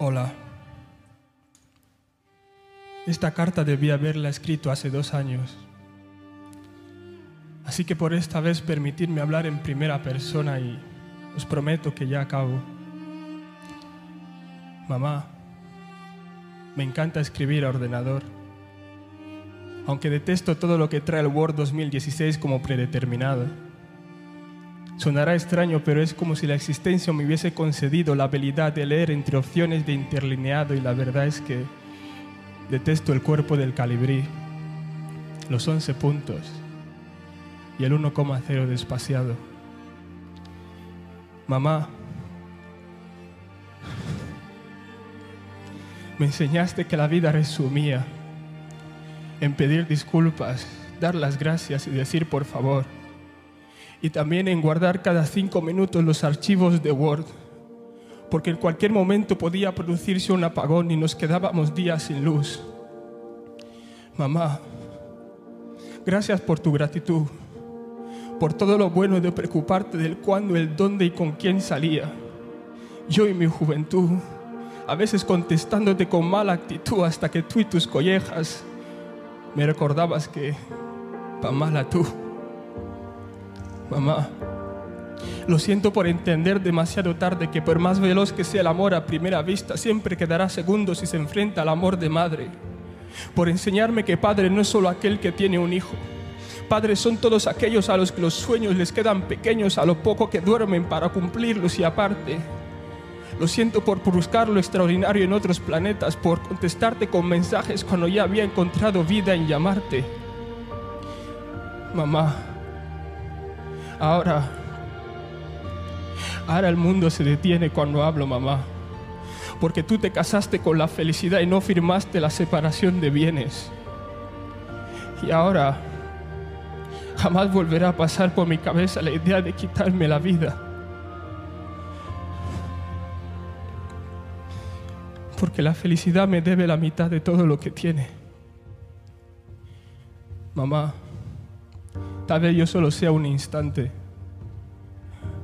Hola. Esta carta debía haberla escrito hace dos años. Así que por esta vez permitidme hablar en primera persona y os prometo que ya acabo. Mamá, me encanta escribir a ordenador. Aunque detesto todo lo que trae el Word 2016 como predeterminado. Sonará extraño, pero es como si la existencia me hubiese concedido la habilidad de leer entre opciones de interlineado y la verdad es que detesto el cuerpo del calibrí, los 11 puntos y el 1,0 despaciado. Mamá, me enseñaste que la vida resumía en pedir disculpas, dar las gracias y decir por favor y también en guardar cada cinco minutos los archivos de Word, porque en cualquier momento podía producirse un apagón y nos quedábamos días sin luz. Mamá, gracias por tu gratitud, por todo lo bueno de preocuparte del cuándo, el dónde y con quién salía. Yo y mi juventud, a veces contestándote con mala actitud hasta que tú y tus collejas me recordabas que, pa' mala tú. Mamá, lo siento por entender demasiado tarde que por más veloz que sea el amor a primera vista, siempre quedará segundo si se enfrenta al amor de madre. Por enseñarme que padre no es solo aquel que tiene un hijo. Padres son todos aquellos a los que los sueños les quedan pequeños a lo poco que duermen para cumplirlos y aparte. Lo siento por buscar lo extraordinario en otros planetas, por contestarte con mensajes cuando ya había encontrado vida en llamarte. Mamá, Ahora, ahora el mundo se detiene cuando hablo, mamá. Porque tú te casaste con la felicidad y no firmaste la separación de bienes. Y ahora jamás volverá a pasar por mi cabeza la idea de quitarme la vida. Porque la felicidad me debe la mitad de todo lo que tiene. Mamá. Tal vez yo solo sea un instante.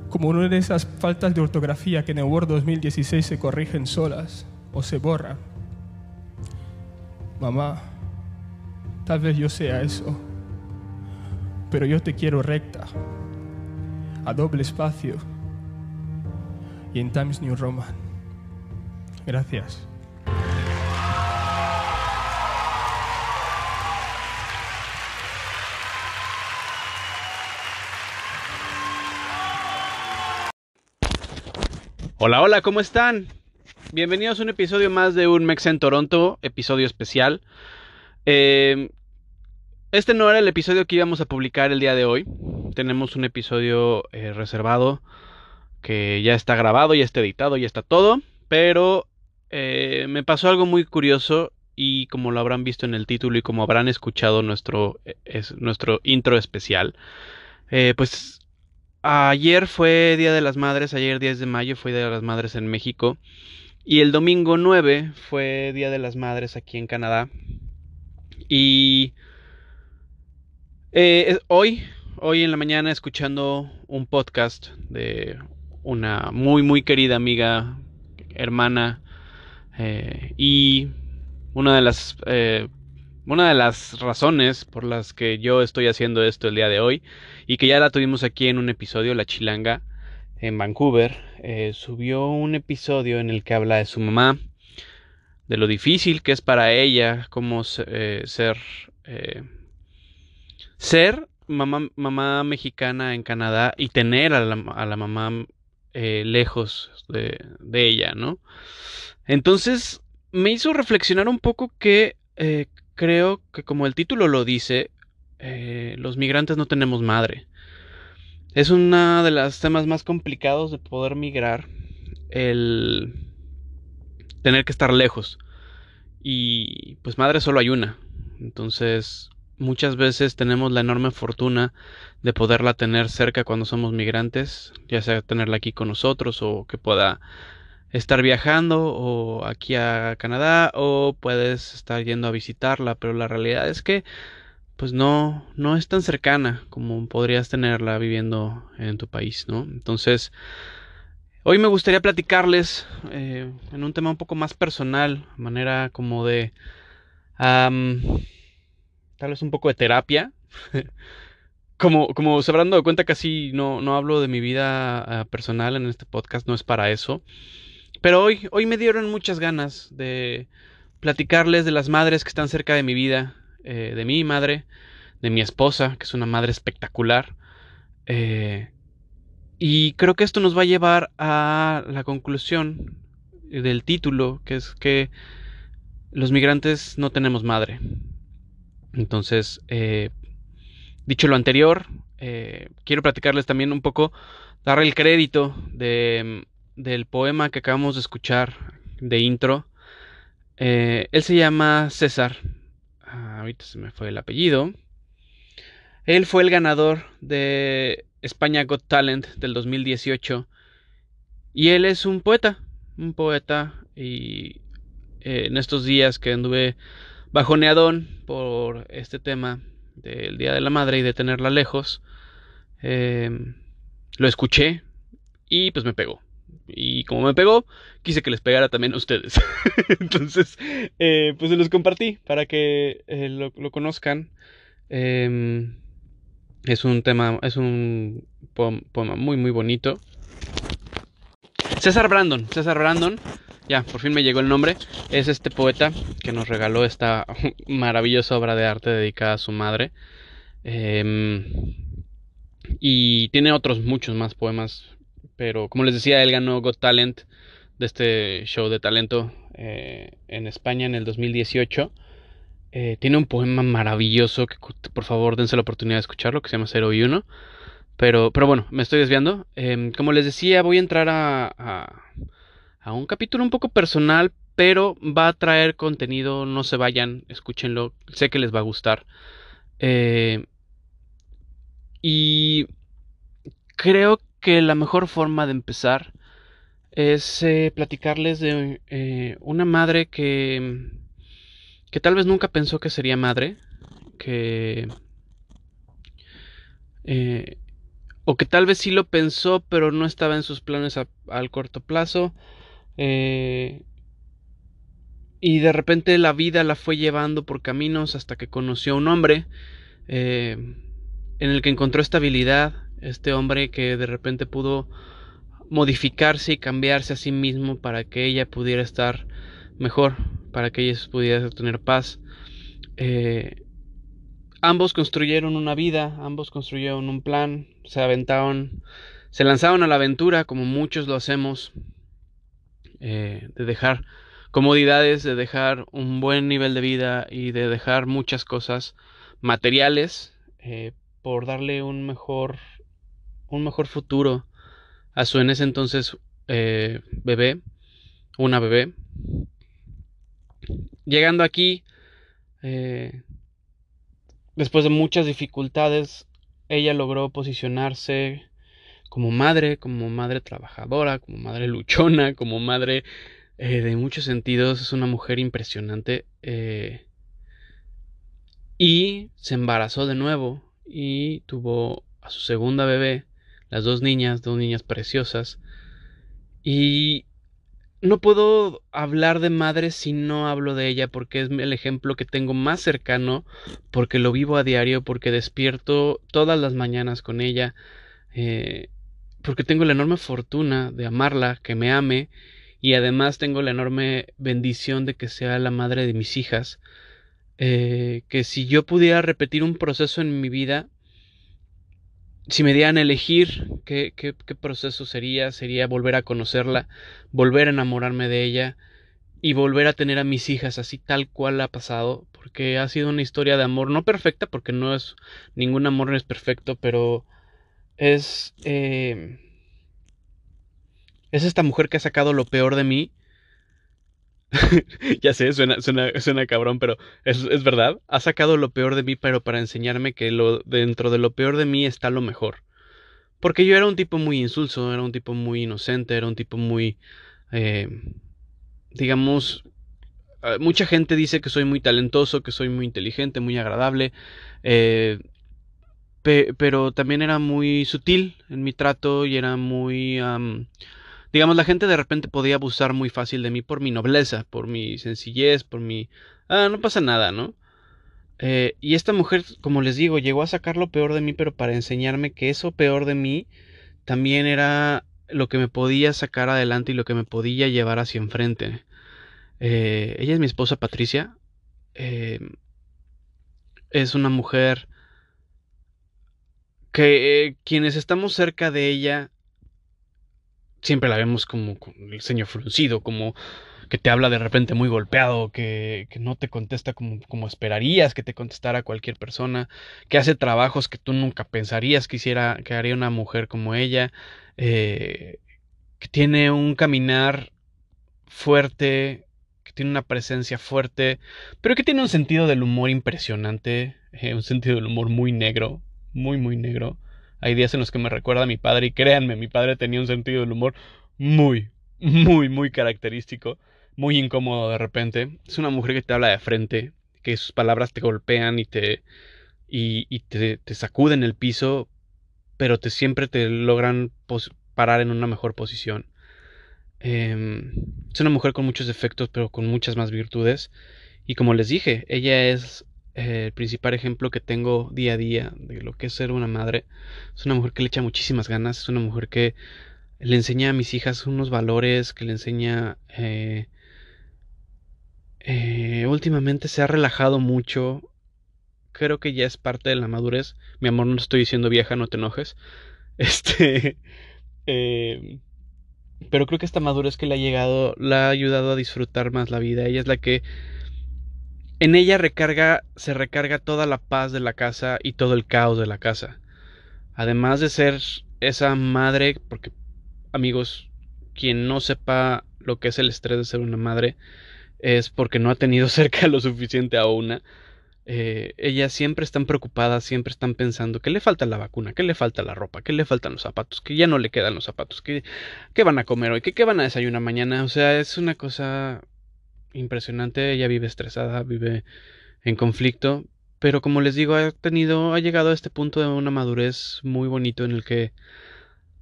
Como una de esas faltas de ortografía que en el Word 2016 se corrigen solas o se borran. Mamá, tal vez yo sea eso. Pero yo te quiero recta, a doble espacio y en Times New Roman. Gracias. Hola, hola, ¿cómo están? Bienvenidos a un episodio más de un Mex en Toronto, episodio especial. Eh, este no era el episodio que íbamos a publicar el día de hoy. Tenemos un episodio eh, reservado que ya está grabado, ya está editado, ya está todo. Pero eh, me pasó algo muy curioso y como lo habrán visto en el título y como habrán escuchado nuestro, es, nuestro intro especial, pues Ayer fue Día de las Madres, ayer 10 de mayo fue Día de las Madres en México. Y el domingo 9 fue Día de las Madres aquí en Canadá. Y eh, hoy, hoy en la mañana, escuchando un podcast de una muy, muy querida amiga, hermana, eh, y una de las eh, una de las razones por las que yo estoy haciendo esto el día de hoy y que ya la tuvimos aquí en un episodio, La Chilanga, en Vancouver, eh, subió un episodio en el que habla de su mamá, de lo difícil que es para ella como eh, ser eh, ser mamá, mamá mexicana en Canadá y tener a la, a la mamá lejos de, de, ella, ¿no? Entonces me hizo reflexionar un poco que creo que como el título lo dice, eh, los migrantes no tenemos madre. Es uno de los temas más complicados de poder migrar, el tener que estar lejos. Y pues madre solo hay una. Entonces muchas veces tenemos la enorme fortuna de poderla tener cerca cuando somos migrantes, ya sea tenerla aquí con nosotros o que pueda estar viajando o aquí a Canadá o puedes estar yendo a visitarla, pero la realidad es que pues no no es tan cercana como podrías tenerla viviendo en tu país, ¿no? Entonces, Hoy me gustaría platicarles eh, en un tema un poco más personal, manera como de tal vez un poco de terapia. como, como se habrán dado cuenta, casi no, no hablo de mi vida ah, personal en este podcast, no es para eso. Pero hoy, hoy me dieron muchas ganas de platicarles de las madres que están cerca de mi vida, eh, de mi madre, de mi esposa, que es una madre espectacular. Eh, y creo que esto nos va a llevar a la conclusión del título, que es que los migrantes no tenemos madre. Entonces, eh, dicho lo anterior, eh, quiero platicarles también un poco, dar el crédito de, del poema que acabamos de escuchar de intro. Eh, él se llama César. Ah, ahorita se me fue el apellido. Él fue el ganador de España Got Talent del 2018. Y él es un poeta, un poeta. Y eh, en estos días que anduve bajoneadón por este tema del Día de la Madre y de tenerla lejos, eh, lo escuché y pues me pegó. Como me pegó, quise que les pegara también a ustedes. Entonces, eh, pues se los compartí para que lo, lo, conozcan. Em, es un tema, es un poema muy, muy bonito. César Brandon, César Brandon, ya, por fin me llegó el nombre, es este poeta que nos regaló esta maravillosa obra de arte dedicada a su madre. Em, y tiene otros muchos más poemas, pero como les decía, él ganó Got Talent de este show de talento eh, en España en el 2018. Eh, tiene un poema maravilloso que por favor dense la oportunidad de escucharlo, que se llama 0 y 1. Pero, pero bueno, me estoy desviando. Em, como les decía, voy a entrar a, a, un capítulo un poco personal, pero va a traer contenido, no se vayan, escúchenlo, sé que les va a gustar. Eh, y creo que la mejor forma de empezar es eh, platicarles de una madre que que tal vez nunca pensó que sería madre, que... Eh, o que tal vez sí lo pensó, pero no estaba en sus planes al corto plazo. Eh, y de repente la vida la fue llevando por caminos hasta que conoció a un hombre eh, en el que encontró estabilidad. Este hombre que de repente pudo modificarse y cambiarse a sí mismo para que ella pudiera estar mejor para que ellos pudieran tener paz. Eh, ambos construyeron una vida, ambos construyeron un plan, se aventaron, se lanzaron a la aventura como muchos lo hacemos, eh, de dejar comodidades, de dejar un buen nivel de vida y de dejar muchas cosas materiales eh, por darle un mejor, un mejor futuro a su en ese entonces bebé, una bebé. Llegando aquí, eh, después de muchas dificultades, ella logró posicionarse como madre, como madre trabajadora, como madre luchona, como madre eh, de muchos sentidos. Es una mujer impresionante. Eh, y se embarazó de nuevo y tuvo a su segunda bebé, las dos niñas, dos niñas preciosas. Y no puedo hablar de madre si no hablo de ella porque es el ejemplo que tengo más cercano, porque lo vivo a diario, porque despierto todas las mañanas con ella, eh, porque tengo la enorme fortuna de amarla, que me ame y además tengo la enorme bendición de que sea la madre de mis hijas, eh, que si yo pudiera repetir un proceso en mi vida, si me dieran a elegir ¿qué, proceso sería, sería volver a conocerla, volver a enamorarme de ella y volver a tener a mis hijas así tal cual ha pasado, porque ha sido una historia de amor no perfecta, porque no es ningún amor no es perfecto, pero es eh, es esta mujer que ha sacado lo peor de mí ya sé, suena, suena, cabrón, pero es, es, verdad. Ha sacado lo peor de mí, pero para enseñarme que lo, dentro de lo peor de mí está lo mejor. Porque yo era un tipo muy insulso, era un tipo muy inocente, era un tipo muy... Eh, digamos... Eh, mucha gente dice que soy muy talentoso, que soy muy inteligente, muy agradable. Eh, pero también era muy sutil en mi trato y era muy digamos, la gente de repente podía abusar muy fácil de mí por mi nobleza, por mi sencillez, por mi... Ah, no pasa nada, ¿no? Eh, y esta mujer, como les digo, llegó a sacar lo peor de mí, pero para enseñarme que eso peor de mí también era lo que me podía sacar adelante y lo que me podía llevar hacia enfrente. Eh, ella es mi esposa Patricia. Eh, es una mujer que quienes estamos cerca de ella siempre la vemos como con el ceño fruncido, como que te habla de repente muy golpeado, que, que no te contesta como, como, esperarías que te contestara cualquier persona, que hace trabajos que tú nunca pensarías que hiciera, que haría una mujer como ella, eh, que tiene un caminar fuerte, que tiene una presencia fuerte, pero que tiene un sentido del humor impresionante, eh, un sentido del humor muy negro, muy, muy negro. Hay días en los que me recuerda a mi padre y créanme, mi padre tenía un sentido del humor muy, muy, muy característico muy incómodo de repente. Es una mujer que te habla de frente, que sus palabras te golpean y te, y, te, te, sacuden el piso, pero te siempre te logran parar en una mejor posición. Em, es una mujer con muchos defectos, pero con muchas más virtudes. Y como les dije, ella es el principal ejemplo que tengo día a día de lo que es ser una madre. Es una mujer que le echa muchísimas ganas, es una mujer que le enseña a mis hijas unos valores, que le enseña eh, eh, últimamente se ha relajado mucho. Creo que ya es parte de la madurez. Mi amor, no estoy diciendo vieja, no te enojes. Este. Eh, pero creo que esta madurez que le ha llegado la ha ayudado a disfrutar más la vida. Ella es la que. En ella recarga, se recarga toda la paz de la casa y todo el caos de la casa. Además de ser esa madre, porque amigos, quien no sepa lo que es el estrés de ser una madre, es porque no ha tenido cerca lo suficiente a una. Eh, ellas siempre están preocupadas, siempre están pensando que le falta la vacuna, que le falta la ropa, que le faltan los zapatos, que ya no le quedan los zapatos, que, van a comer hoy, que qué van a desayunar mañana. O sea, es una cosa impresionante. Ella vive estresada, vive en conflicto, pero como les digo, ha tenido, ha llegado a este punto de una madurez muy bonito en el que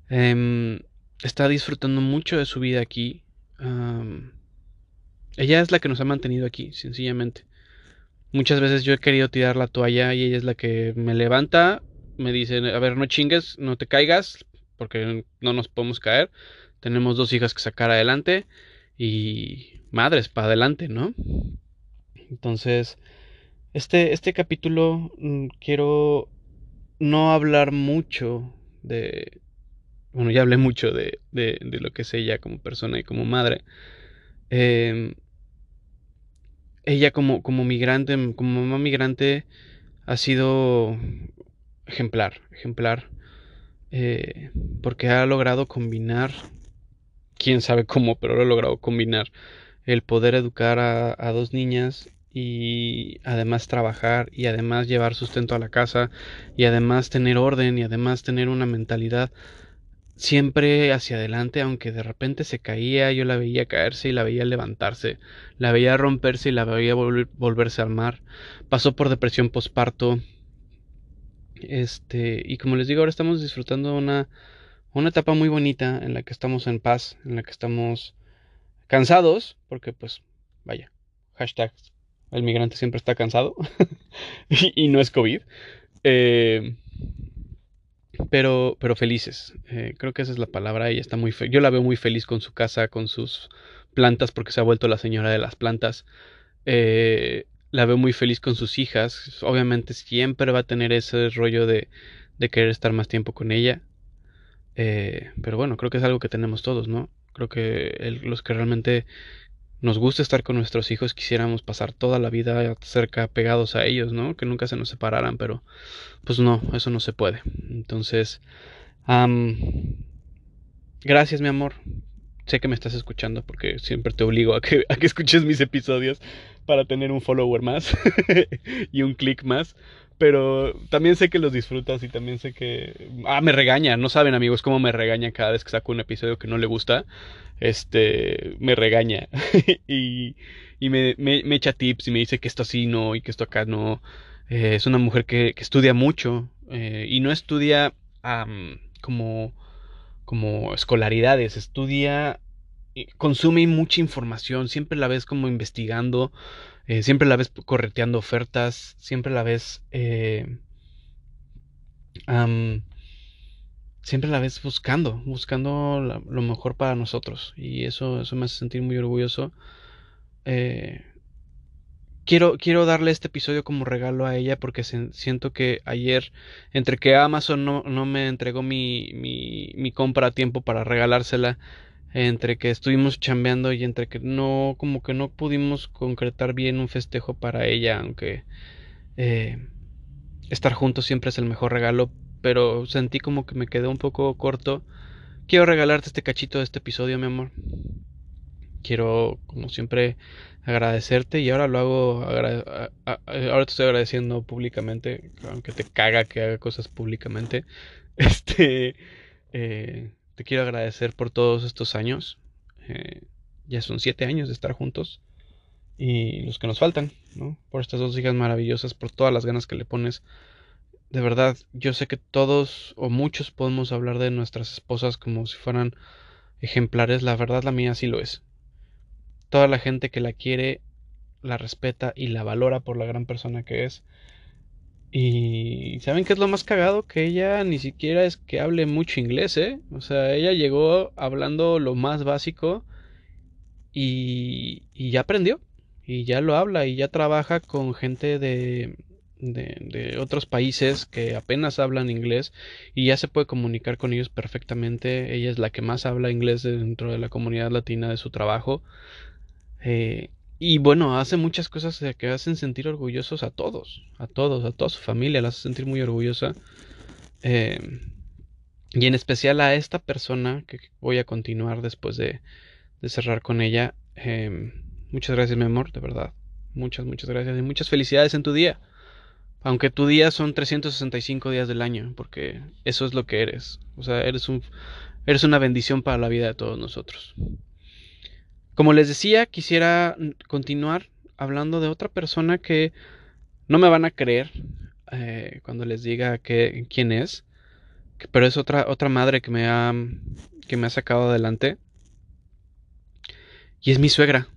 em, está disfrutando mucho de su vida aquí. Ella es la que nos ha mantenido aquí, sencillamente. Muchas veces yo he querido tirar la toalla y ella es la que me levanta, me dice, a ver, no chingues, no te caigas, porque no nos podemos caer. Tenemos dos hijas que sacar adelante y madres para adelante, ¿no? Entonces, este, este capítulo mm, quiero no hablar mucho de... Bueno, ya hablé mucho de, de, de lo que es ella como persona y como madre. Eh, ella como, como migrante, como mamá migrante, ha sido ejemplar, ejemplar, eh, porque ha logrado combinar, quién sabe cómo, pero ha logrado combinar el poder educar a, dos niñas y además trabajar y además llevar sustento a la casa y además tener orden y además tener una mentalidad siempre hacia adelante, aunque de repente se caía, yo la veía caerse y la veía levantarse, la veía romperse y la veía volverse a armar. Pasó por depresión posparto. Este, y como les digo, ahora estamos disfrutando una, una etapa muy bonita en la que estamos en paz, en la que estamos cansados, porque pues, vaya, hashtag, el migrante siempre está cansado y, no es COVID. Eh, pero, pero felices. Eh, creo que esa es la palabra. Ella está muy Yo la veo muy feliz con su casa, con sus plantas, porque se ha vuelto la señora de las plantas. Eh, la veo muy feliz con sus hijas. Obviamente siempre va a tener ese rollo de, de querer estar más tiempo con ella. Pero bueno, creo que es algo que tenemos todos, ¿no? Creo que los que realmente nos gusta estar con nuestros hijos, quisiéramos pasar toda la vida cerca, pegados a ellos, ¿no? Que nunca se nos separaran, pero pues no, eso no se puede. Entonces, gracias mi amor. Sé que me estás escuchando porque siempre te obligo a que, a que escuches mis episodios para tener un follower más y un click más. Pero también sé que los disfrutas y también sé que... Ah, me regaña. No saben amigos cómo me regaña cada vez que saco un episodio que no le gusta este, me regaña y, y me, me, echa tips y me dice que esto así no y que esto acá no. Eh, es una mujer que, que estudia mucho eh, y no estudia como, como escolaridades, estudia, consume mucha información, siempre la ves como investigando, eh, siempre la ves correteando ofertas, siempre la ves... Eh, siempre la ves buscando, buscando lo mejor para nosotros. Y eso, eso me hace sentir muy orgulloso. Eh, quiero, quiero darle este episodio como regalo a ella porque siento que ayer, entre que Amazon no, no me entregó mi, mi, mi, compra a tiempo para regalársela, entre que estuvimos chambeando y entre que no, como que no pudimos concretar bien un festejo para ella, aunque eh, estar juntos siempre es el mejor regalo, pero sentí como que me quedé un poco corto. Quiero regalarte este cachito de este episodio, mi amor. Quiero, como siempre, agradecerte y ahora lo hago, ahora te estoy agradeciendo públicamente, aunque te caga que haga cosas públicamente. Este, eh, te quiero agradecer por todos estos años. Eh, ya son siete años de estar juntos y los que nos faltan, ¿no? Por estas dos hijas maravillosas, por todas las ganas que le pones de verdad, yo sé que todos o muchos podemos hablar de nuestras esposas como si fueran ejemplares. La verdad, la mía sí lo es. Toda la gente que la quiere, la respeta y la valora por la gran persona que es. Y ¿saben qué es lo más cagado? Que ella ni siquiera es que hable mucho inglés, ¿eh? O sea, ella llegó hablando lo más básico y, y ya aprendió. Y ya lo habla y ya trabaja con gente de, de, otros países que apenas hablan inglés y ya se puede comunicar con ellos perfectamente. Ella es la que más habla inglés dentro de la comunidad latina de su trabajo. Eh, y bueno, hace muchas cosas que hacen sentir orgullosos a todos, a todos, a toda su familia, la hace sentir muy orgullosa. Eh, y en especial a esta persona que voy a continuar después de, cerrar con ella. Eh, muchas gracias, mi amor, de verdad. Muchas, muchas gracias y muchas felicidades en tu día. Aunque tu día son 365 días del año, porque eso es lo que eres. O sea, eres un eres una bendición para la vida de todos nosotros. Como les decía, quisiera continuar hablando de otra persona que no me van a creer eh, cuando les diga que, quién es, pero es otra, otra madre que me, ha, que me ha sacado adelante. Y es mi suegra.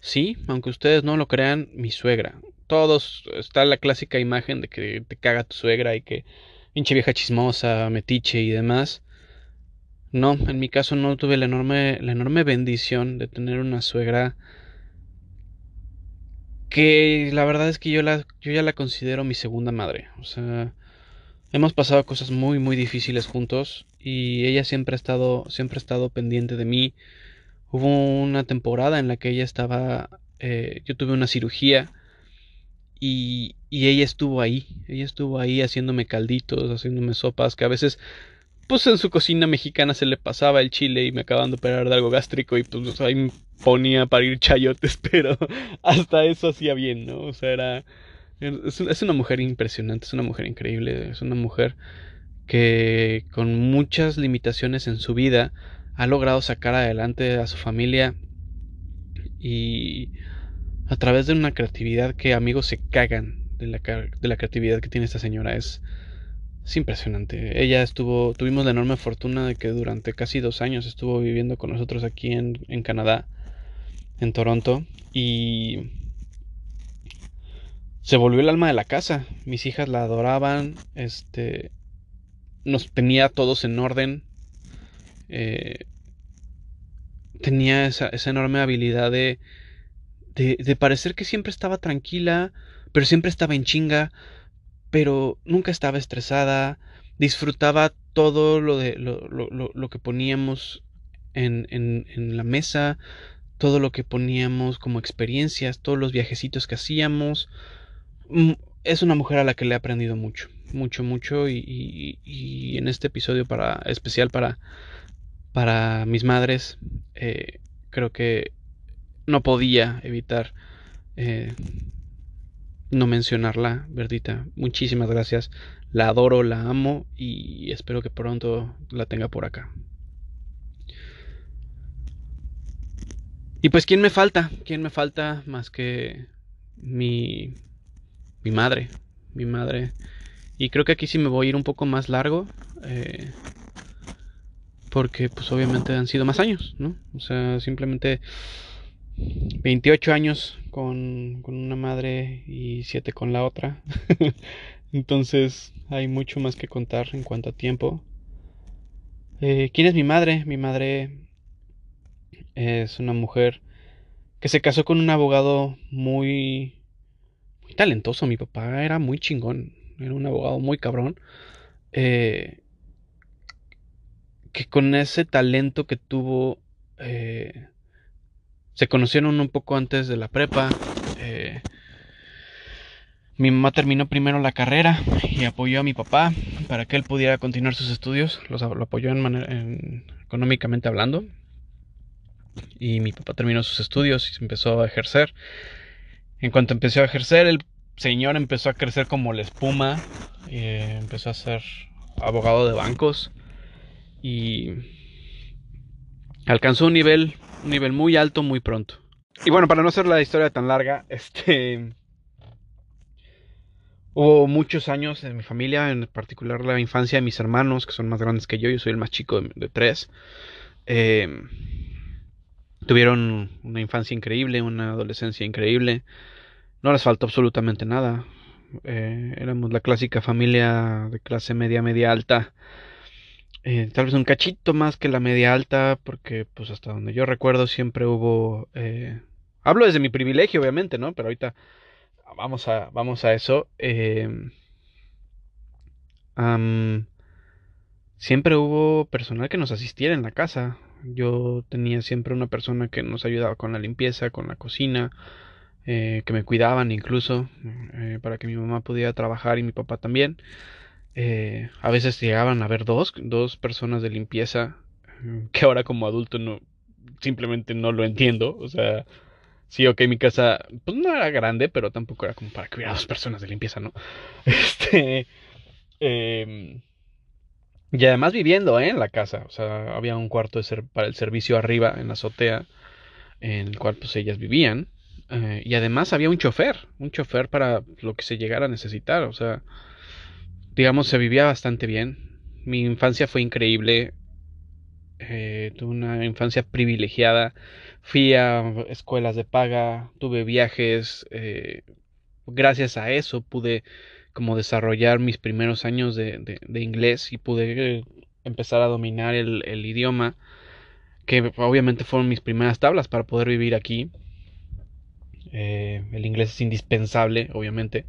Sí, aunque ustedes no lo crean, mi suegra todos está la clásica imagen de que te caga tu suegra y que pinche vieja chismosa, metiche y demás. No, en mi caso no tuve la enorme, la enorme bendición de tener una suegra que la verdad es que yo, la, yo ya la considero mi segunda madre. O sea, hemos pasado cosas muy, muy difíciles juntos y ella siempre ha estado, siempre ha estado pendiente de mí. Hubo una temporada en la que ella estaba, eh, yo tuve una cirugía y, ella estuvo ahí, ella estuvo ahí haciéndome calditos, haciéndome sopas, que a veces, pues en su cocina mexicana se le pasaba el chile y me acaban de operar de algo gástrico y pues ahí me ponía para ir chayotes, pero hasta eso hacía bien, ¿no? O sea, era... Es una mujer impresionante, es una mujer increíble, es una mujer que con muchas limitaciones en su vida ha logrado sacar adelante a su familia y a través de una creatividad que amigos se cagan de la, de la creatividad que tiene esta señora. Es, es impresionante. Ella estuvo, tuvimos la enorme fortuna de que durante casi dos años estuvo viviendo con nosotros aquí en, en Canadá, en Toronto, y se volvió el alma de la casa. Mis hijas la adoraban, este, nos tenía todos en orden. Eh, tenía esa, esa enorme habilidad de de, parecer que siempre estaba tranquila, pero siempre estaba en chinga, pero nunca estaba estresada, disfrutaba todo lo, de, lo, lo, lo que poníamos en, en, en, la mesa, todo lo que poníamos como experiencias, todos los viajecitos que hacíamos. Mm, es una mujer a la que le he aprendido mucho, mucho, mucho y, y, en este episodio para, especial para, para mis madres, eh, creo que no podía evitar eh, no mencionarla, Verdita. Muchísimas gracias. La adoro, la amo y espero que pronto la tenga por acá. Y pues, ¿quién me falta? ¿Quién me falta más que mi, mi madre? Mi madre. Y creo que aquí sí me voy a ir un poco más largo. Eh, porque pues obviamente han sido más años, ¿no? O sea, simplemente 28 años con, con una madre y 7 con la otra. Entonces hay mucho más que contar en cuanto a tiempo. Eh, ¿Quién es mi madre? Mi madre es una mujer que se casó con un abogado muy, muy talentoso. Mi papá era muy chingón, era un abogado muy cabrón. Eh, que con ese talento que tuvo, eh, se conocieron un poco antes de la prepa. Eh, mi mamá terminó primero la carrera y apoyó a mi papá para que él pudiera continuar sus estudios. Lo apoyó en en, económicamente hablando. Y mi papá terminó sus estudios y se empezó a ejercer. En cuanto empezó a ejercer, el señor empezó a crecer como la espuma. Eh, empezó a ser abogado de bancos. Y alcanzó un nivel, un nivel muy alto muy pronto. Y bueno, para no hacer la historia tan larga, este Hubo muchos años en mi familia, en particular la infancia de mis hermanos, que son más grandes que yo, yo soy el más chico de, tres. Eh, tuvieron una infancia increíble, una adolescencia increíble. No les faltó absolutamente nada. Eh, éramos la clásica familia de clase media, media alta. Eh, tal vez un cachito más que la media alta, porque pues hasta donde yo recuerdo siempre hubo... Eh, hablo desde mi privilegio, obviamente, ¿no? Pero ahorita vamos a, vamos a eso. siempre hubo personal que nos asistiera en la casa. Yo tenía siempre una persona que nos ayudaba con la limpieza, con la cocina, eh, que me cuidaban incluso, eh, para que mi mamá pudiera trabajar y mi papá también. Eh, a veces llegaban a ver dos, dos personas de limpieza, que ahora como adulto no, simplemente no lo entiendo. O sea, sí, ok, mi casa, pues no era grande, pero tampoco era como para cuidar a dos personas de limpieza, ¿no? Este... Eh, y además viviendo ¿eh? en la casa. O sea, había un cuarto de ser para el servicio arriba, en la azotea, en el cual pues ellas vivían. Eh, y además había un chofer, un chofer para lo que se llegara a necesitar. O sea, digamos, se vivía bastante bien. Mi infancia fue increíble. Eh, tuve una infancia privilegiada. Fui a escuelas de paga, tuve viajes. gracias a eso pude como desarrollar mis primeros años de, inglés y pude eh, empezar a dominar el, idioma, que obviamente fueron mis primeras tablas para poder vivir aquí. Eh, el inglés es indispensable, obviamente,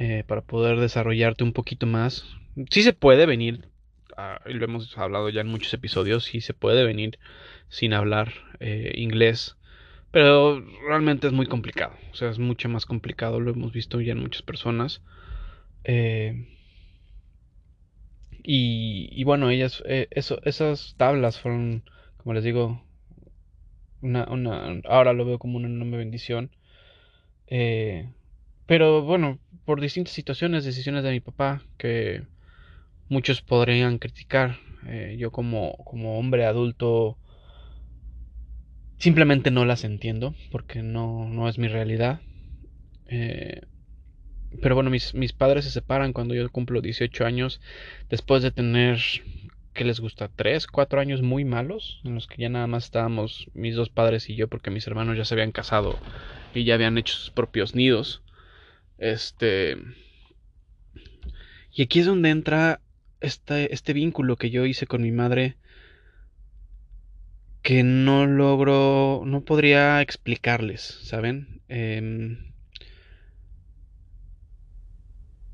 eh, para poder desarrollarte un poquito más. Sí se puede venir, ah, lo hemos hablado ya en muchos episodios, sí se puede venir sin hablar inglés. Pero realmente es muy complicado. O sea, es mucho más complicado. Lo hemos visto ya en muchas personas. Eh, y, bueno, ellas, eh, eso, esas tablas fueron, como les digo, una, una, ahora lo veo como una enorme bendición. Eh, pero bueno, por distintas situaciones, decisiones de mi papá, que muchos podrían criticar, yo como, como hombre adulto simplemente no las entiendo, porque no, no es mi realidad. Eh, pero bueno, mis, mis padres se separan cuando yo cumplo 18 años, después de tener, ¿qué les gusta? 3, 4 años muy malos, en los que ya nada más estábamos mis dos padres y yo, porque mis hermanos ya se habían casado y ya habían hecho sus propios nidos. Este... Y aquí es donde entra este, este vínculo que yo hice con mi madre que no logro, no podría explicarles, ¿saben? Eh,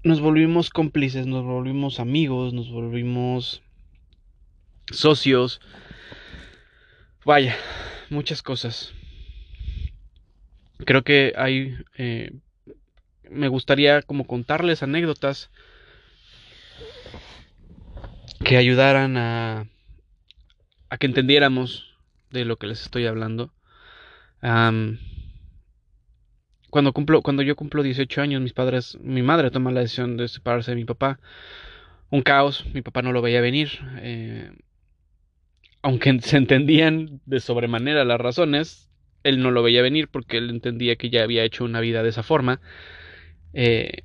nos volvimos cómplices, nos volvimos amigos, nos volvimos socios. Vaya, muchas cosas. Creo que hay... Eh, me gustaría como contarles anécdotas que ayudaran a, que entendiéramos de lo que les estoy hablando cuando cumplo, cuando yo cumplo 18 años, mis padres, mi madre toma la decisión de separarse de mi papá. Un caos, mi papá no lo veía venir. Eh, aunque se entendían de sobremanera las razones, él no lo veía venir porque él entendía que ya había hecho una vida de esa forma. Eh,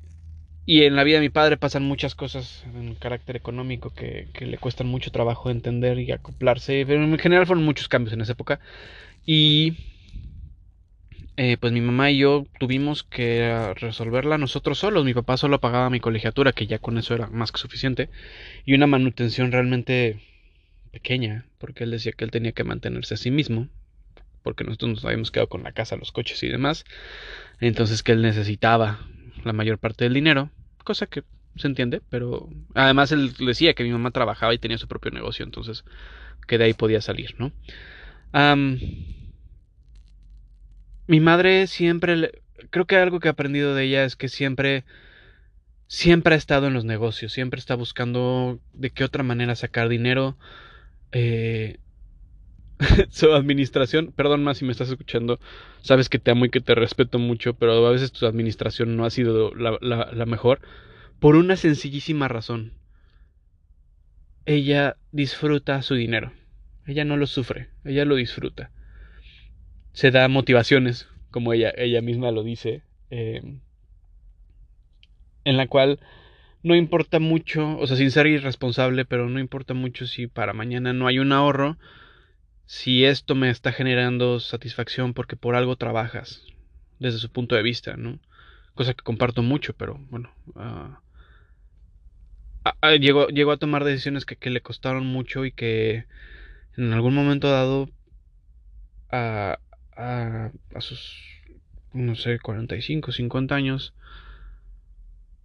y en la vida de mi padre pasan muchas cosas en carácter económico que, le cuestan mucho trabajo entender y acoplarse. Pero en general fueron muchos cambios en esa época. Y eh, pues mi mamá y yo tuvimos que resolverla nosotros solos. Mi papá solo pagaba mi colegiatura, que ya con eso era más que suficiente. Y una manutención realmente pequeña, porque él decía que él tenía que mantenerse a sí mismo, porque nosotros nos habíamos quedado con la casa, los coches y demás. Entonces que él necesitaba la mayor parte del dinero, cosa que se entiende, pero además él decía que mi mamá trabajaba y tenía su propio negocio, entonces que de ahí podía salir, ¿no? mi madre siempre, creo que algo que he aprendido de ella es que siempre, siempre ha estado en los negocios, siempre está buscando de qué otra manera sacar dinero. Eh, su administración, perdón más si me estás escuchando, sabes que te amo y que te respeto mucho, pero a veces tu administración no ha sido la, mejor, por una sencillísima razón. Ella disfruta su dinero, ella no lo sufre, ella lo disfruta. Se da motivaciones, como ella, ella misma lo dice, eh, en la cual no importa mucho, o sea, sin ser irresponsable, pero no importa mucho si para mañana no hay un ahorro, si esto me está generando satisfacción porque por algo trabajas, desde su punto de vista, ¿no? Cosa que comparto mucho, pero bueno. Ah, ah, ah, llegó, llegó, a tomar decisiones que, que, le costaron mucho y que en algún momento dado a, a, a sus, no sé, 45, 50 años,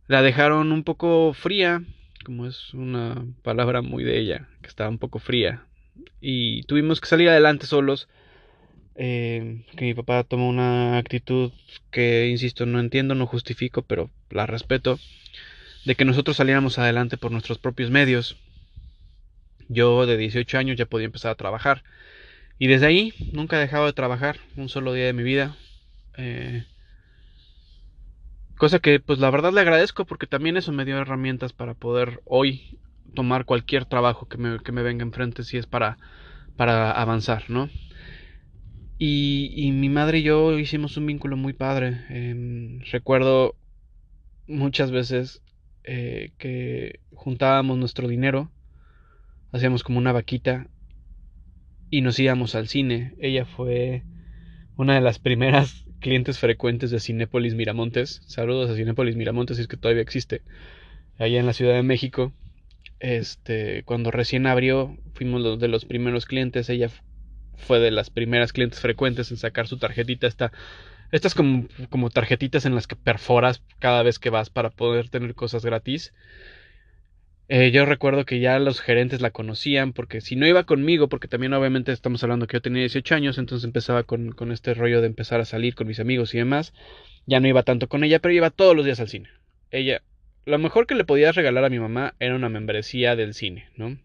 la dejaron un poco fría, como es una palabra muy de ella, que estaba un poco fría, y tuvimos que salir adelante solos. Eh, que mi papá tomó una actitud que, insisto, no entiendo, no justifico, pero la respeto, de que nosotros saliéramos adelante por nuestros propios medios. Yo de 18 años ya podía empezar a trabajar. Y desde ahí nunca he dejado de trabajar un solo día de mi vida. Eh, cosa que pues la verdad le agradezco porque también eso me dio herramientas para poder hoy tomar cualquier trabajo que me, que me venga enfrente si es para, para avanzar, ¿no? Y, y, mi madre y yo hicimos un vínculo muy padre. Em, recuerdo muchas veces eh, que juntábamos nuestro dinero, hacíamos como una vaquita y nos íbamos al cine. Ella fue una de las primeras clientes frecuentes de Cinépolis Miramontes. Saludos a Cinépolis Miramontes, si es que todavía existe. Allá en la Ciudad de México. Este, cuando recién abrió, fuimos de los primeros clientes. Ella fue de las primeras clientes frecuentes en sacar su tarjetita. Esta, estas como, tarjetitas en las que perforas cada vez que vas para poder tener cosas gratis. Eh, yo recuerdo que ya los gerentes la conocían porque si no iba conmigo, porque también obviamente estamos hablando que yo tenía 18 años, entonces empezaba con este rollo de empezar a salir con mis amigos y demás. Ya no iba tanto con ella, pero iba todos los días al cine. Ella, lo mejor que le podías regalar a mi mamá era una membresía del cine, ¿no?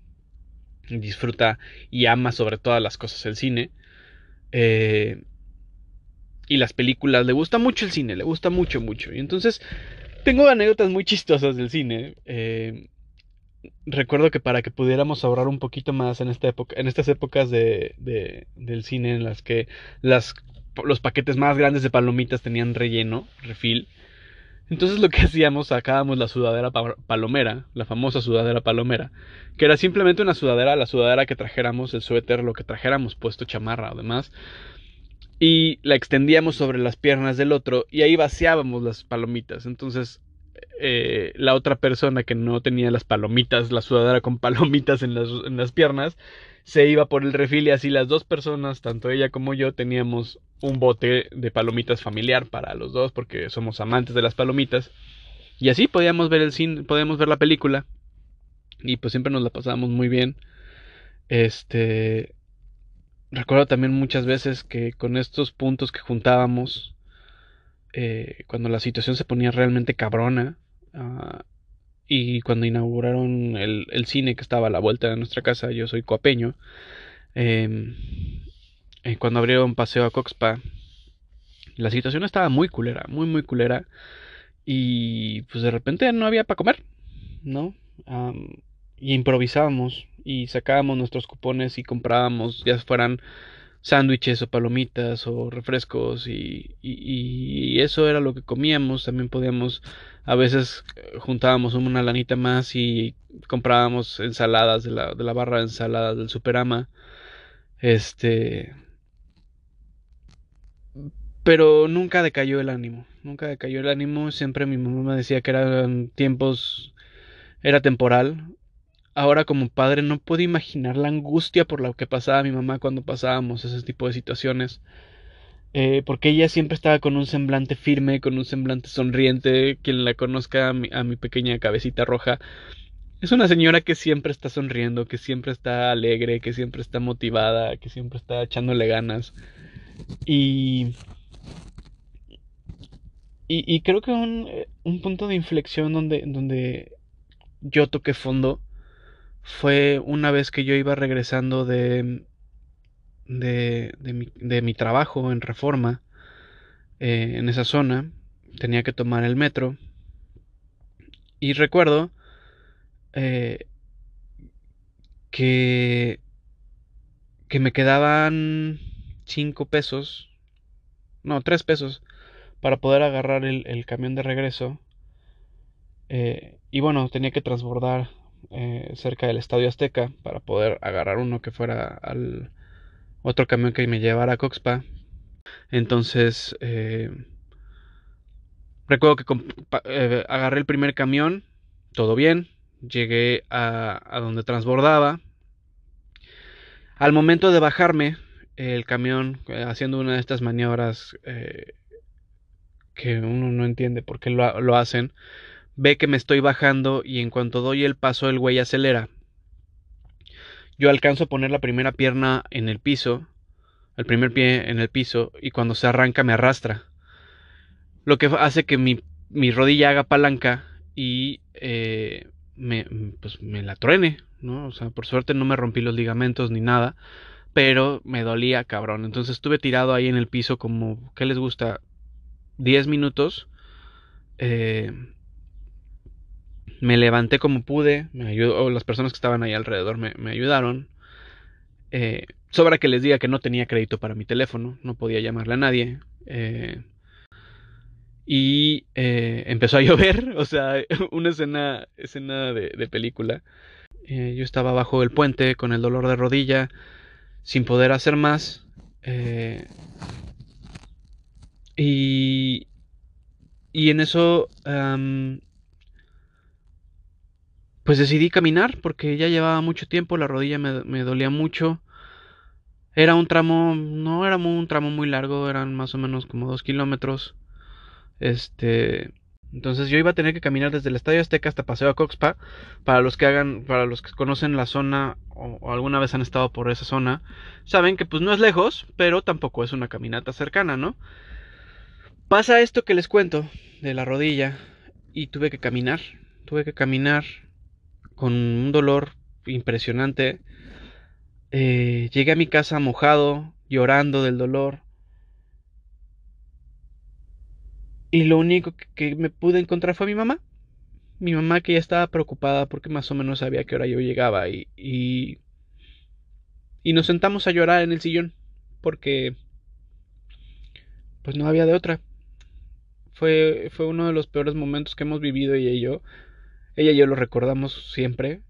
Disfruta y ama sobre todas las cosas el cine. Eh, y las películas, le gusta mucho el cine, le gusta mucho, mucho. Y entonces tengo anécdotas muy chistosas del cine. Eh, recuerdo que para que pudiéramos ahorrar un poquito más en esta época, en estas épocas de, de, del cine en las que los paquetes más grandes de palomitas tenían relleno, refil, entonces lo que hacíamos, sacábamos la sudadera palomera, la famosa sudadera palomera, que era simplemente una sudadera, la sudadera que trajéramos, el suéter, lo que trajéramos puesto, chamarra además, y la extendíamos sobre las piernas del otro y ahí vaciábamos las palomitas. Entonces eh, la otra persona que no tenía las palomitas, la sudadera con palomitas en las, en las piernas, se iba por el refil y así las dos personas, tanto ella como yo, teníamos un bote de palomitas familiar para los dos porque somos amantes de las palomitas. Y así podíamos ver el cine, podíamos ver la película. Y pues siempre nos la pasábamos muy bien. Este. Recuerdo también muchas veces que con estos puntos que juntábamos, eh, cuando la situación se ponía realmente cabrona, ah, y cuando inauguraron el, el, cine que estaba a la vuelta de nuestra casa, yo soy coapeño, eh, eh, cuando abrieron paseo a Coxpa, la situación estaba muy culera, muy, muy culera. Y pues de repente no había para comer, ¿no? y improvisábamos y sacábamos nuestros cupones y comprábamos, ya fueran sándwiches o palomitas o refrescos y, y, eso era lo que comíamos. También podíamos, a veces eh, juntábamos una lanita más y comprábamos ensaladas de la, de la barra de ensaladas del Superama. Este. Pero nunca decayó el ánimo, nunca decayó el ánimo. Siempre mi mamá me decía que eran tiempos, era temporal ahora como padre no puedo imaginar la angustia por la que pasaba mi mamá cuando pasábamos ese tipo de situaciones. Eh, porque ella siempre estaba con un semblante firme, con un semblante sonriente. Quien la conozca a mi, a mi pequeña cabecita roja, es una señora que siempre está sonriendo, que siempre está alegre, que siempre está motivada, que siempre está echándole ganas. Y. Y, creo que un, un punto de inflexión donde, donde yo toqué fondo fue una vez que yo iba regresando de, de, mi, trabajo en Reforma, eh, en esa zona, tenía que tomar el metro. Y recuerdo eh, que, que me quedaban cinco pesos, no, tres pesos, para poder agarrar el, camión de regreso. Eh, y bueno, tenía que transbordar eh, cerca del Estadio Azteca para poder agarrar uno que fuera al otro camión que me llevara a Coxpa. Entonces, eh, recuerdo que eh, agarré el primer camión, todo bien, llegué a, a donde transbordaba. Al momento de bajarme, el camión haciendo una de estas maniobras que uno no entiende por qué lo hacen, ve que me estoy bajando y en cuanto doy el paso el güey acelera. Yo alcanzo a poner la primera pierna en el piso, el primer pie en el piso y cuando se arranca me arrastra. Lo que hace que mi, mi rodilla haga palanca y eh, me, pues me la truene, ¿no? O sea, por suerte no me rompí los ligamentos ni nada, pero me dolía cabrón. Entonces estuve tirado ahí en el piso como, ¿qué les gusta? 10 minutos. Eh, me levanté como pude, me las personas que estaban ahí alrededor me, ayudaron. Eh, sobra que les diga que no tenía crédito para mi teléfono, no podía llamarle a nadie. Eh, y eh, empezó a llover, o sea, una escena, escena de, película. yo estaba bajo el puente con el dolor de rodilla, sin poder hacer más. y, y en eso pues decidí caminar porque ya llevaba mucho tiempo, la rodilla me, dolía mucho. Era un tramo, no era un tramo muy largo, eran más o menos como dos kilómetros. Este, entonces yo iba a tener que caminar desde el Estadio Azteca hasta Paseo a Coxpa. Para los que hagan, para los que conocen la zona o, o, alguna vez han estado por esa zona, saben que pues no es lejos, pero tampoco es una caminata cercana, ¿no? Pasa esto que les cuento de la rodilla y tuve que caminar, tuve que caminar con un dolor impresionante. Eh, llegué a mi casa mojado, llorando del dolor. Y lo único que, me pude encontrar fue mi mamá. Mi mamá que ya estaba preocupada porque más o menos sabía que hora yo llegaba y, y, y nos sentamos a llorar en el sillón porque pues no había de otra. Fue, fue uno de los peores momentos que hemos vivido ella y yo. Ella y yo lo recordamos siempre,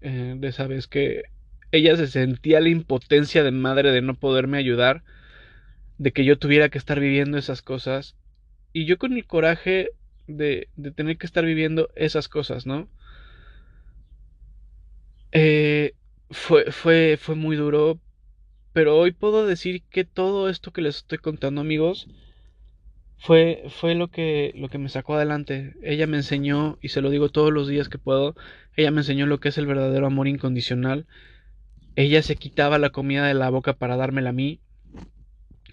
eh, de esa vez que ella se sentía la impotencia de madre de no poderme ayudar, de que yo tuviera que estar viviendo esas cosas, y yo con el coraje de, de tener que estar viviendo esas cosas, ¿no? Eh, fue, fue, fue muy duro, pero hoy puedo decir que todo esto que les estoy contando, amigos, fue, fue lo, que, lo que me sacó adelante. Ella me enseñó, y se lo digo todos los días que puedo, ella me enseñó lo que es el verdadero amor incondicional. Ella se quitaba la comida de la boca para dármela a mí.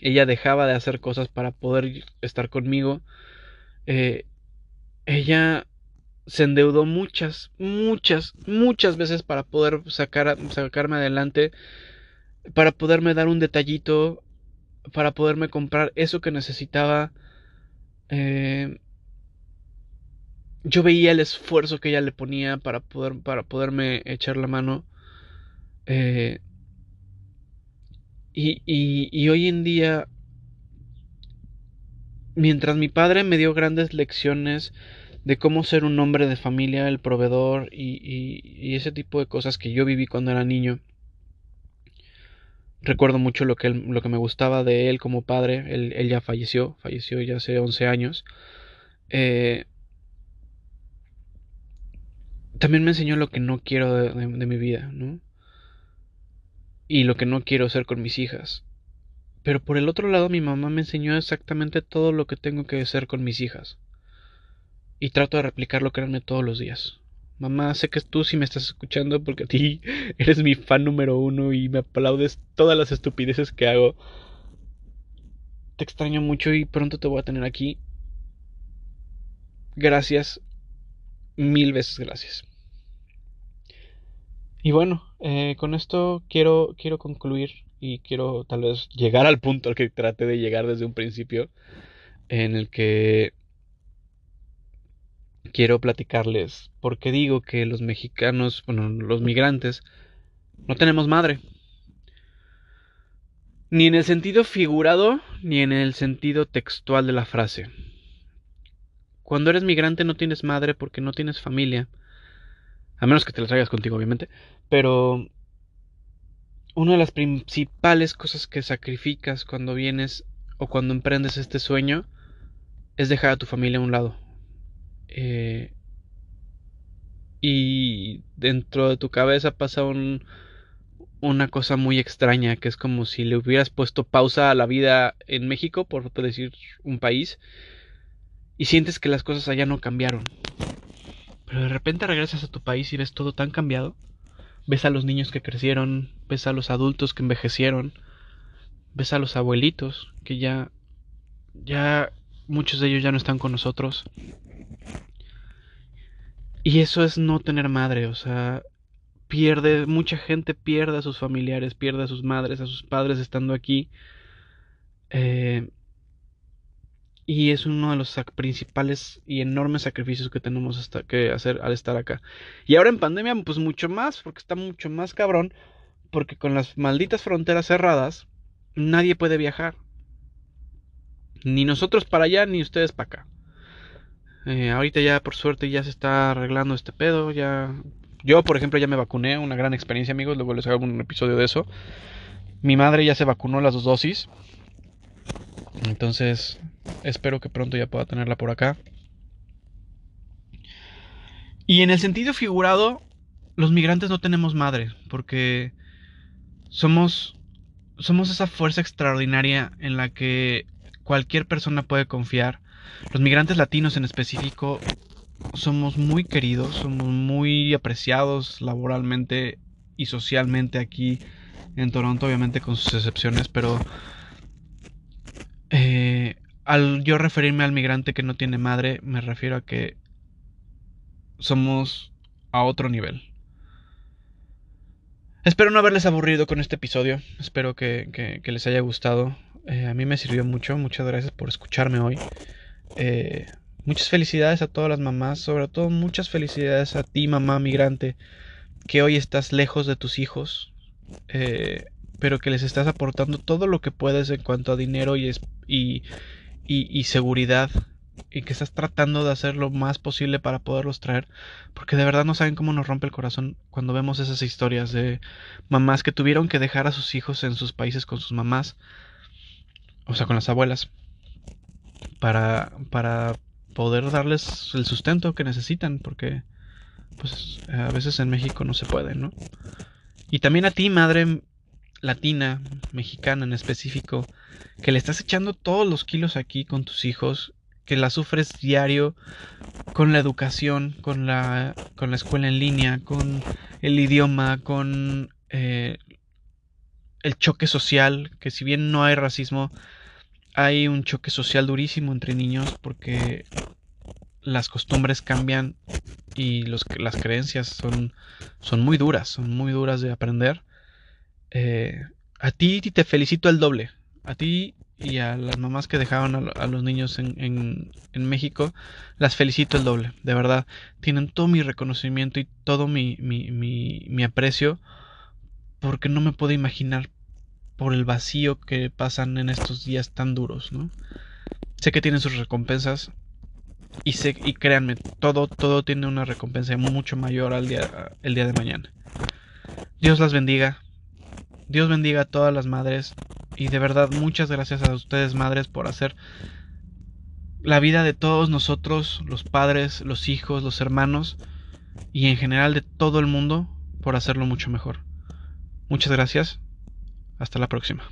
Ella dejaba de hacer cosas para poder estar conmigo. Eh, ella se endeudó muchas, muchas, muchas veces para poder sacar, sacarme adelante, para poderme dar un detallito, para poderme comprar eso que necesitaba eh, yo veía el esfuerzo que ella le ponía para, poder, para poderme echar la mano. Eh, Y, y, y hoy en día, mientras mi padre me dio grandes lecciones de cómo ser un hombre de familia, el proveedor y, y, ese tipo de cosas que yo viví cuando era niño, recuerdo mucho lo que, lo que me gustaba de él como padre. Él, él ya falleció, falleció ya hace 11 años. Eh, también me enseñó lo que no quiero de, de, mi vida, ¿no? Y lo que no quiero ser con mis hijas. Pero por el otro lado, mi mamá me enseñó exactamente todo lo que tengo que ser con mis hijas. Y trato de replicarlo, créanme, todos los días. Mamá, sé que tú sí me estás escuchando porque a ti eres mi fan número uno y me aplaudes todas las estupideces que hago. Te extraño mucho y pronto te voy a tener aquí. Gracias. Mil veces gracias. Y bueno, eh, con esto quiero, quiero concluir y quiero tal vez llegar al punto al que traté de llegar desde un principio, en el que quiero platicarles por qué digo que los mexicanos, bueno, los migrantes, no tenemos madre. Ni en el sentido figurado, ni en el sentido textual de la frase. Cuando eres migrante no tienes madre porque no tienes familia. A menos que te la traigas contigo, obviamente. Pero una de las principales cosas que sacrificas cuando vienes o cuando emprendes este sueño es dejar a tu familia a un lado. Eh, y dentro de tu cabeza pasa un, una cosa muy extraña, que es como si le hubieras puesto pausa a la vida en México, por decir un país, y sientes que las cosas allá no cambiaron. Pero de repente regresas a tu país y ves todo tan cambiado. Ves a los niños que crecieron, ves a los adultos que envejecieron, ves a los abuelitos que ya ya muchos de ellos ya no están con nosotros. Y eso es no tener madre, o sea, pierde, mucha gente pierde a sus familiares, pierde a sus madres, a sus padres estando aquí. Eh, y es uno de los principales y enormes sacrificios que tenemos hasta que hacer al estar acá. Y ahora en pandemia, pues mucho más, porque está mucho más cabrón, porque con las malditas fronteras cerradas, nadie puede viajar. Ni nosotros para allá, ni ustedes para acá. Eh, ahorita ya por suerte ya se está arreglando este pedo. Ya. Yo, por ejemplo, ya me vacuné. Una gran experiencia, amigos. Luego les hago un episodio de eso. Mi madre ya se vacunó las dos dosis. Entonces, espero que pronto ya pueda tenerla por acá. Y en el sentido figurado, los migrantes no tenemos madre. Porque somos. Somos esa fuerza extraordinaria en la que cualquier persona puede confiar los migrantes latinos en específico somos muy queridos, somos muy apreciados laboralmente y socialmente aquí en Toronto, obviamente con sus excepciones, pero eh, al yo referirme al migrante que no tiene madre, me refiero a que somos a otro nivel. Espero no haberles aburrido con este episodio, espero que, les haya gustado. Eh, a mí me sirvió mucho, muchas gracias por escucharme hoy. Eh, muchas felicidades a todas las mamás, sobre todo muchas felicidades a ti, mamá migrante, que hoy estás lejos de tus hijos, eh, pero que les estás aportando todo lo que puedes en cuanto a dinero y, y, y, seguridad y que estás tratando de hacer lo más posible para poderlos traer, porque de verdad no saben cómo nos rompe el corazón cuando vemos esas historias de mamás que tuvieron que dejar a sus hijos en sus países con sus mamás, o sea, con las abuelas, para, para poder darles el sustento que necesitan, porque pues a veces en México no se puede, ¿no? Y también a ti, madre latina, mexicana en específico, que le estás echando todos los kilos aquí con tus hijos, que la sufres diario con la educación, con la, con la escuela en línea, con el idioma, con eh, el choque social, que si bien no hay racismo, hay un choque social durísimo entre niños porque las costumbres cambian y los, las creencias son, son muy duras, son muy duras de aprender. Eh, a ti te felicito el doble. A ti y a las mamás que dejaban a, los niños en, en, México, las felicito el doble, de verdad. Tienen todo mi reconocimiento y todo mi, mi, mi aprecio porque no me puedo imaginar por el vacío que pasan en estos días tan duros, ¿no? Sé que tienen sus recompensas y sé y créanme, todo todo tiene una recompensa mucho mayor al día el día de mañana. Dios las bendiga. Dios bendiga a todas las madres y de verdad muchas gracias a ustedes madres por hacer la vida de todos nosotros, los padres, los hijos, los hermanos y en general de todo el mundo por hacerlo mucho mejor. Muchas gracias. Hasta la próxima.